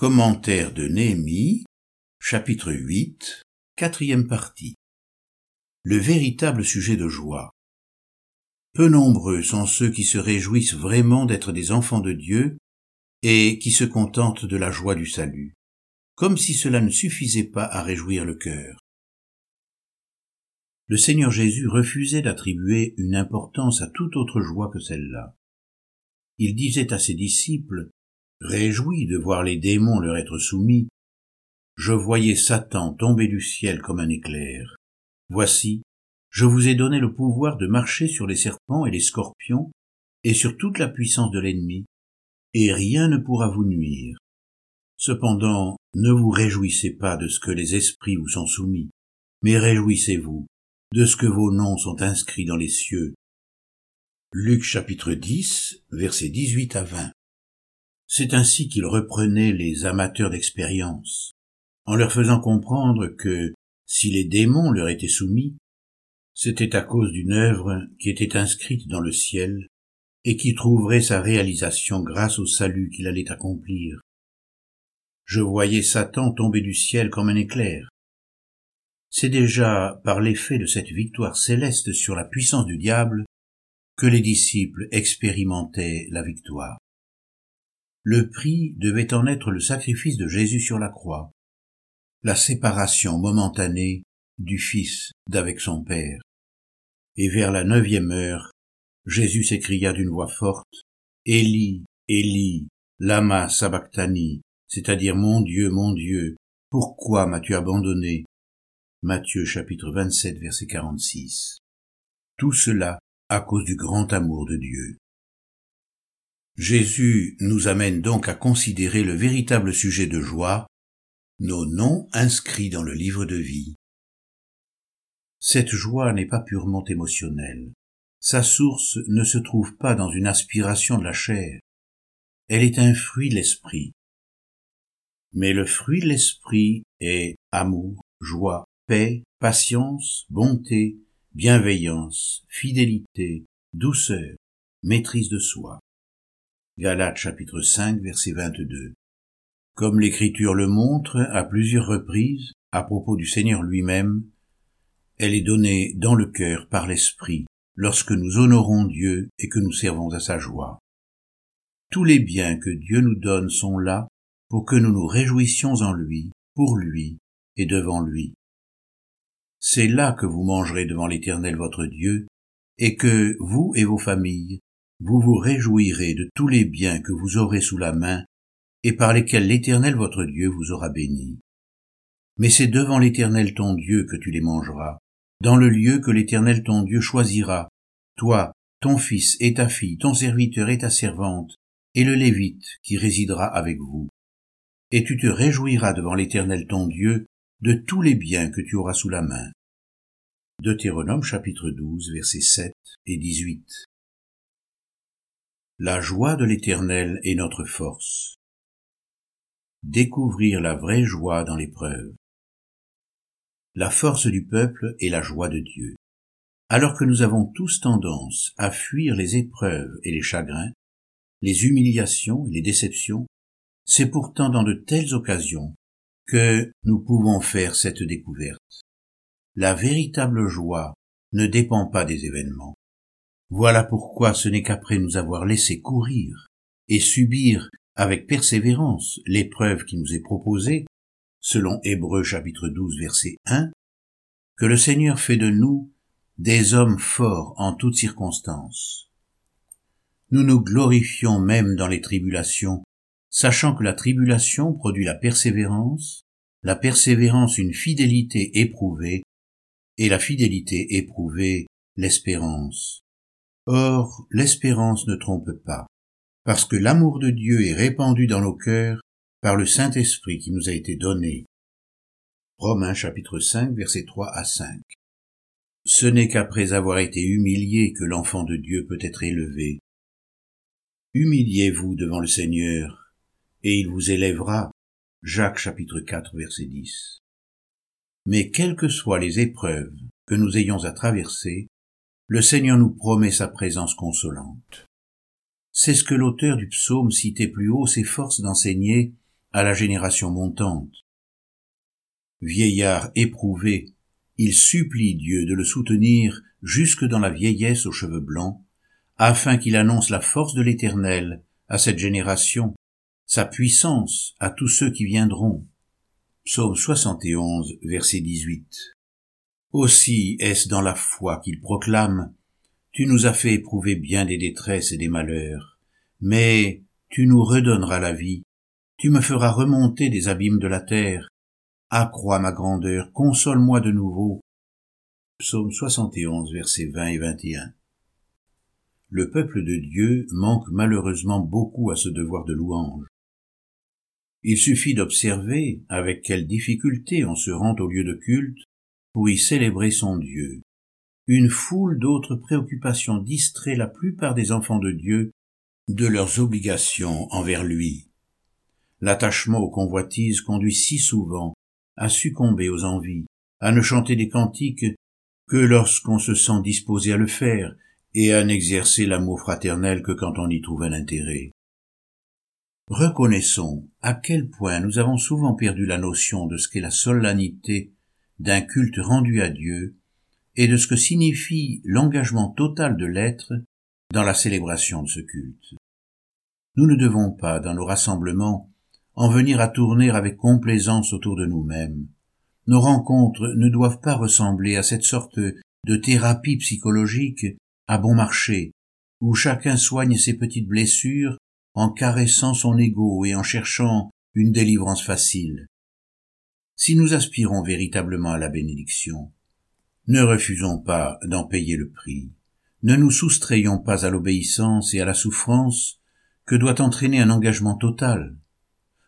Commentaire de Néhémie, chapitre 8, quatrième partie. Le véritable sujet de joie. Peu nombreux sont ceux qui se réjouissent vraiment d'être des enfants de Dieu et qui se contentent de la joie du salut, comme si cela ne suffisait pas à réjouir le cœur. Le Seigneur Jésus refusait d'attribuer une importance à toute autre joie que celle-là. Il disait à ses disciples Réjoui de voir les démons leur être soumis, je voyais Satan tomber du ciel comme un éclair. Voici, je vous ai donné le pouvoir de marcher sur les serpents et les scorpions, et sur toute la puissance de l'ennemi, et rien ne pourra vous nuire. Cependant, ne vous réjouissez pas de ce que les esprits vous sont soumis, mais réjouissez-vous de ce que vos noms sont inscrits dans les cieux. Luc chapitre 10, versets 18 à 20. C'est ainsi qu'il reprenait les amateurs d'expérience, en leur faisant comprendre que, si les démons leur étaient soumis, c'était à cause d'une œuvre qui était inscrite dans le ciel et qui trouverait sa réalisation grâce au salut qu'il allait accomplir. Je voyais Satan tomber du ciel comme un éclair. C'est déjà par l'effet de cette victoire céleste sur la puissance du diable que les disciples expérimentaient la victoire. Le prix devait en être le sacrifice de Jésus sur la croix, la séparation momentanée du Fils d'avec son Père. Et vers la neuvième heure, Jésus s'écria d'une voix forte, Élie, Élie, lama sabachthani, c'est-à-dire Mon Dieu, mon Dieu, pourquoi m'as-tu abandonné? Matthieu chapitre 27 verset 46. Tout cela à cause du grand amour de Dieu. Jésus nous amène donc à considérer le véritable sujet de joie, nos noms inscrits dans le livre de vie. Cette joie n'est pas purement émotionnelle. Sa source ne se trouve pas dans une aspiration de la chair. Elle est un fruit de l'esprit. Mais le fruit de l'esprit est amour, joie, paix, patience, bonté, bienveillance, fidélité, douceur, maîtrise de soi. Galates chapitre 5 verset 22. Comme l'écriture le montre à plusieurs reprises à propos du Seigneur lui-même, elle est donnée dans le cœur par l'Esprit lorsque nous honorons Dieu et que nous servons à sa joie. Tous les biens que Dieu nous donne sont là pour que nous nous réjouissions en lui, pour lui et devant lui. C'est là que vous mangerez devant l'Éternel votre Dieu, et que vous et vos familles vous vous réjouirez de tous les biens que vous aurez sous la main et par lesquels l'Éternel votre Dieu vous aura béni. Mais c'est devant l'Éternel ton Dieu que tu les mangeras, dans le lieu que l'Éternel ton Dieu choisira, toi, ton fils et ta fille, ton serviteur et ta servante, et le Lévite qui résidera avec vous. Et tu te réjouiras devant l'Éternel ton Dieu de tous les biens que tu auras sous la main. Deutéronome chapitre 12 versets 7 et 18. La joie de l'Éternel est notre force. Découvrir la vraie joie dans l'épreuve. La force du peuple est la joie de Dieu. Alors que nous avons tous tendance à fuir les épreuves et les chagrins, les humiliations et les déceptions, c'est pourtant dans de telles occasions que nous pouvons faire cette découverte. La véritable joie ne dépend pas des événements. Voilà pourquoi ce n'est qu'après nous avoir laissé courir et subir avec persévérance l'épreuve qui nous est proposée, selon Hébreux chapitre 12 verset 1, que le Seigneur fait de nous des hommes forts en toutes circonstances. Nous nous glorifions même dans les tribulations, sachant que la tribulation produit la persévérance, la persévérance une fidélité éprouvée, et la fidélité éprouvée l'espérance. Or, l'espérance ne trompe pas, parce que l'amour de Dieu est répandu dans nos cœurs par le Saint-Esprit qui nous a été donné. Romains chapitre 5 versets 3 à 5. Ce n'est qu'après avoir été humilié que l'enfant de Dieu peut être élevé. Humiliez-vous devant le Seigneur, et il vous élèvera. Jacques chapitre 4 verset 10. Mais quelles que soient les épreuves que nous ayons à traverser, le Seigneur nous promet sa présence consolante. C'est ce que l'auteur du psaume cité plus haut s'efforce d'enseigner à la génération montante. Vieillard éprouvé, il supplie Dieu de le soutenir jusque dans la vieillesse aux cheveux blancs, afin qu'il annonce la force de l'Éternel à cette génération, sa puissance à tous ceux qui viendront. Psaume 71, verset 18. Aussi est-ce dans la foi qu'il proclame, Tu nous as fait éprouver bien des détresses et des malheurs, mais tu nous redonneras la vie, tu me feras remonter des abîmes de la terre, accrois ma grandeur, console-moi de nouveau. Psaume 71, versets 20 et 21 le peuple de Dieu manque malheureusement beaucoup à ce devoir de louange. Il suffit d'observer avec quelle difficulté on se rend au lieu de culte pour y célébrer son Dieu. Une foule d'autres préoccupations distrait la plupart des enfants de Dieu de leurs obligations envers lui. L'attachement aux convoitises conduit si souvent à succomber aux envies, à ne chanter des cantiques que lorsqu'on se sent disposé à le faire et à n'exercer l'amour fraternel que quand on y trouve un intérêt. Reconnaissons à quel point nous avons souvent perdu la notion de ce qu'est la solennité d'un culte rendu à Dieu et de ce que signifie l'engagement total de l'être dans la célébration de ce culte. Nous ne devons pas, dans nos rassemblements, en venir à tourner avec complaisance autour de nous-mêmes. Nos rencontres ne doivent pas ressembler à cette sorte de thérapie psychologique à bon marché, où chacun soigne ses petites blessures en caressant son ego et en cherchant une délivrance facile. Si nous aspirons véritablement à la bénédiction, ne refusons pas d'en payer le prix, ne nous soustrayons pas à l'obéissance et à la souffrance que doit entraîner un engagement total.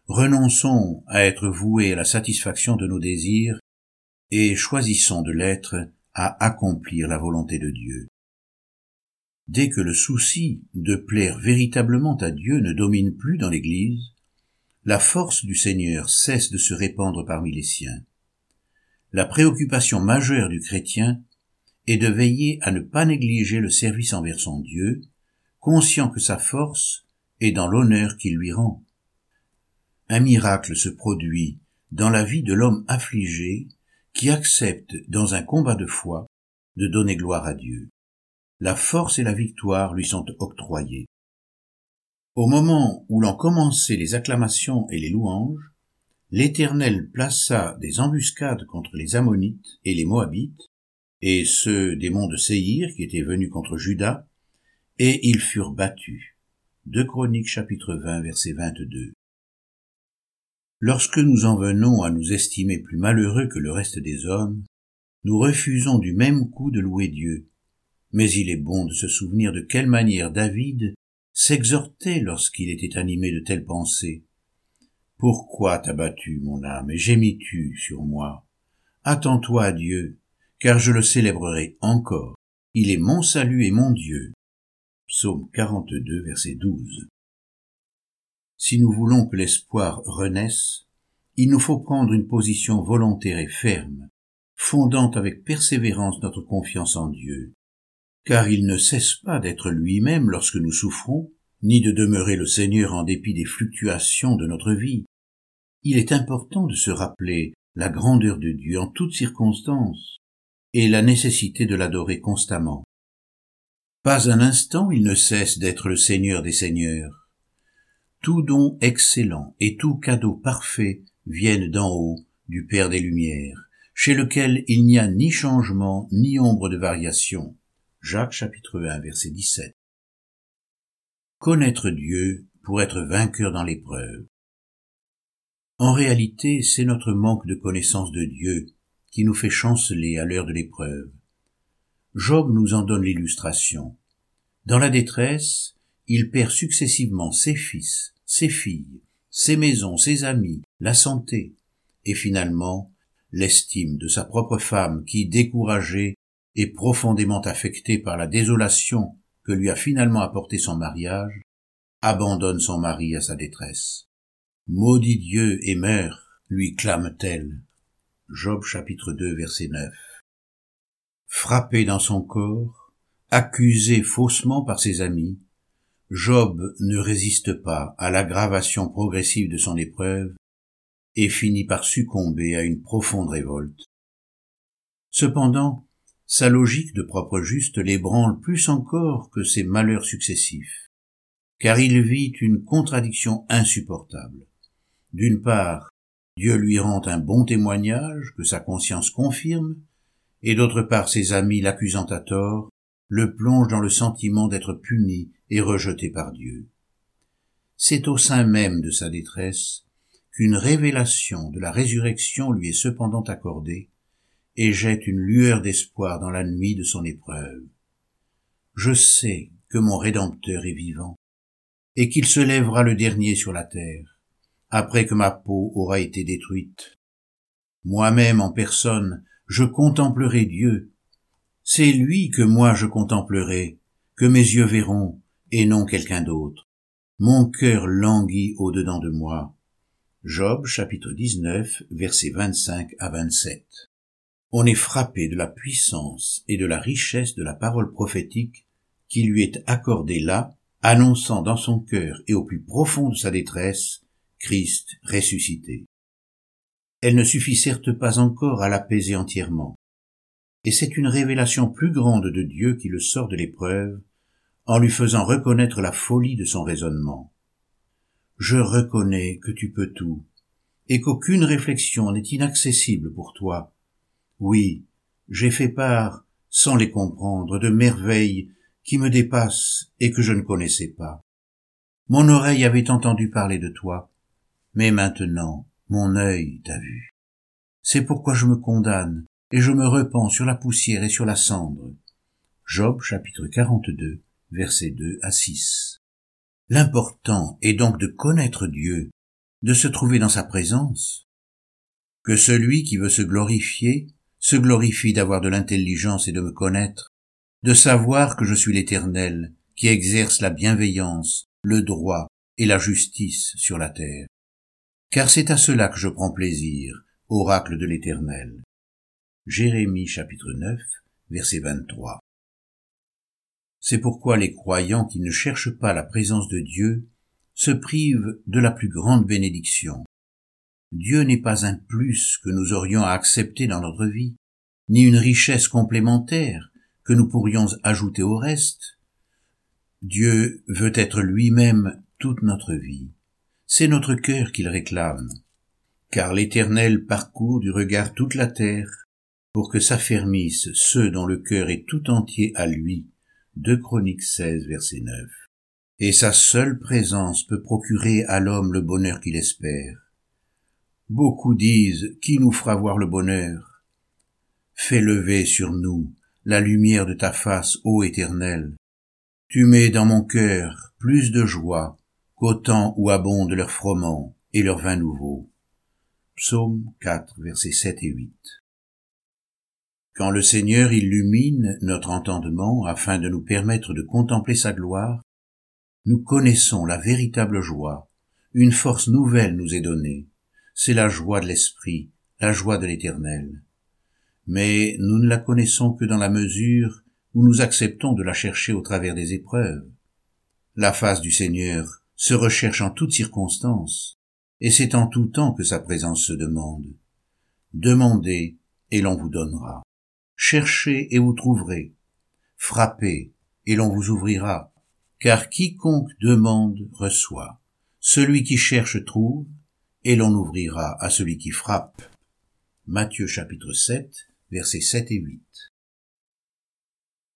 Renonçons à être voués à la satisfaction de nos désirs et choisissons de l'être à accomplir la volonté de Dieu. Dès que le souci de plaire véritablement à Dieu ne domine plus dans l'Église, la force du Seigneur cesse de se répandre parmi les siens. La préoccupation majeure du chrétien est de veiller à ne pas négliger le service envers son Dieu, conscient que sa force est dans l'honneur qu'il lui rend. Un miracle se produit dans la vie de l'homme affligé qui accepte, dans un combat de foi, de donner gloire à Dieu la force et la victoire lui sont octroyées. Au moment où l'on commençait les acclamations et les louanges, l'Éternel plaça des embuscades contre les Ammonites et les Moabites, et ceux des monts de Séhir qui étaient venus contre Juda, et ils furent battus. Chroniques chapitre 20 verset 22. Lorsque nous en venons à nous estimer plus malheureux que le reste des hommes, nous refusons du même coup de louer Dieu, mais il est bon de se souvenir de quelle manière David s'exhortait lorsqu'il était animé de telles pensées. Pourquoi t'as battu, mon âme, et gémis-tu sur moi? Attends-toi à Dieu, car je le célébrerai encore. Il est mon salut et mon Dieu. Psaume 42, verset 12. Si nous voulons que l'espoir renaisse, il nous faut prendre une position volontaire et ferme, fondant avec persévérance notre confiance en Dieu car il ne cesse pas d'être lui-même lorsque nous souffrons, ni de demeurer le Seigneur en dépit des fluctuations de notre vie. Il est important de se rappeler la grandeur de Dieu en toutes circonstances et la nécessité de l'adorer constamment. Pas un instant il ne cesse d'être le Seigneur des Seigneurs. Tout don excellent et tout cadeau parfait viennent d'en haut, du Père des Lumières, chez lequel il n'y a ni changement ni ombre de variation. Jacques chapitre 1 verset 17. Connaître Dieu pour être vainqueur dans l'épreuve. En réalité, c'est notre manque de connaissance de Dieu qui nous fait chanceler à l'heure de l'épreuve. Job nous en donne l'illustration. Dans la détresse, il perd successivement ses fils, ses filles, ses maisons, ses amis, la santé, et finalement l'estime de sa propre femme qui, découragée, et profondément affecté par la désolation que lui a finalement apporté son mariage, abandonne son mari à sa détresse. Maudit Dieu et meurs, lui clame-t-elle. Job chapitre 2 verset 9. Frappé dans son corps, accusé faussement par ses amis, Job ne résiste pas à l'aggravation progressive de son épreuve et finit par succomber à une profonde révolte. Cependant, sa logique de propre juste l'ébranle plus encore que ses malheurs successifs, car il vit une contradiction insupportable. D'une part, Dieu lui rend un bon témoignage que sa conscience confirme, et d'autre part ses amis l'accusant à tort, le plongent dans le sentiment d'être puni et rejeté par Dieu. C'est au sein même de sa détresse qu'une révélation de la résurrection lui est cependant accordée, et jette une lueur d'espoir dans la nuit de son épreuve. Je sais que mon Rédempteur est vivant, et qu'il se lèvera le dernier sur la terre, après que ma peau aura été détruite. Moi-même en personne, je contemplerai Dieu. C'est lui que moi je contemplerai, que mes yeux verront, et non quelqu'un d'autre. Mon cœur languit au-dedans de moi. Job chapitre 19 versets 25 à 27 on est frappé de la puissance et de la richesse de la parole prophétique qui lui est accordée là, annonçant dans son cœur et au plus profond de sa détresse Christ ressuscité. Elle ne suffit certes pas encore à l'apaiser entièrement, et c'est une révélation plus grande de Dieu qui le sort de l'épreuve, en lui faisant reconnaître la folie de son raisonnement. Je reconnais que tu peux tout, et qu'aucune réflexion n'est inaccessible pour toi, oui, j'ai fait part, sans les comprendre, de merveilles qui me dépassent et que je ne connaissais pas. Mon oreille avait entendu parler de toi, mais maintenant mon œil t'a vu. C'est pourquoi je me condamne et je me repens sur la poussière et sur la cendre. Job chapitre 42 versets 2 à 6. L'important est donc de connaître Dieu, de se trouver dans sa présence. Que celui qui veut se glorifier se glorifie d'avoir de l'intelligence et de me connaître, de savoir que je suis l'Éternel, qui exerce la bienveillance, le droit et la justice sur la terre. Car c'est à cela que je prends plaisir, oracle de l'Éternel. Jérémie chapitre 9, verset 23. C'est pourquoi les croyants qui ne cherchent pas la présence de Dieu se privent de la plus grande bénédiction, Dieu n'est pas un plus que nous aurions à accepter dans notre vie, ni une richesse complémentaire que nous pourrions ajouter au reste. Dieu veut être lui-même toute notre vie. C'est notre cœur qu'il réclame, car l'Éternel parcourt du regard toute la terre pour que s'affermissent ceux dont le cœur est tout entier à lui. 2 Chroniques 16, verset 9. Et sa seule présence peut procurer à l'homme le bonheur qu'il espère. Beaucoup disent, qui nous fera voir le bonheur? Fais lever sur nous la lumière de ta face, ô Éternel. Tu mets dans mon cœur plus de joie qu'au temps où abondent leurs froment et leurs vins nouveaux. Psaume 4, versets 7 et 8. Quand le Seigneur illumine notre entendement afin de nous permettre de contempler sa gloire, nous connaissons la véritable joie, une force nouvelle nous est donnée, c'est la joie de l'esprit, la joie de l'éternel. Mais nous ne la connaissons que dans la mesure où nous acceptons de la chercher au travers des épreuves. La face du Seigneur se recherche en toutes circonstances, et c'est en tout temps que sa présence se demande. Demandez, et l'on vous donnera. Cherchez, et vous trouverez. Frappez, et l'on vous ouvrira. Car quiconque demande reçoit. Celui qui cherche trouve, et l'on ouvrira à celui qui frappe. Matthieu chapitre 7, versets 7 et 8.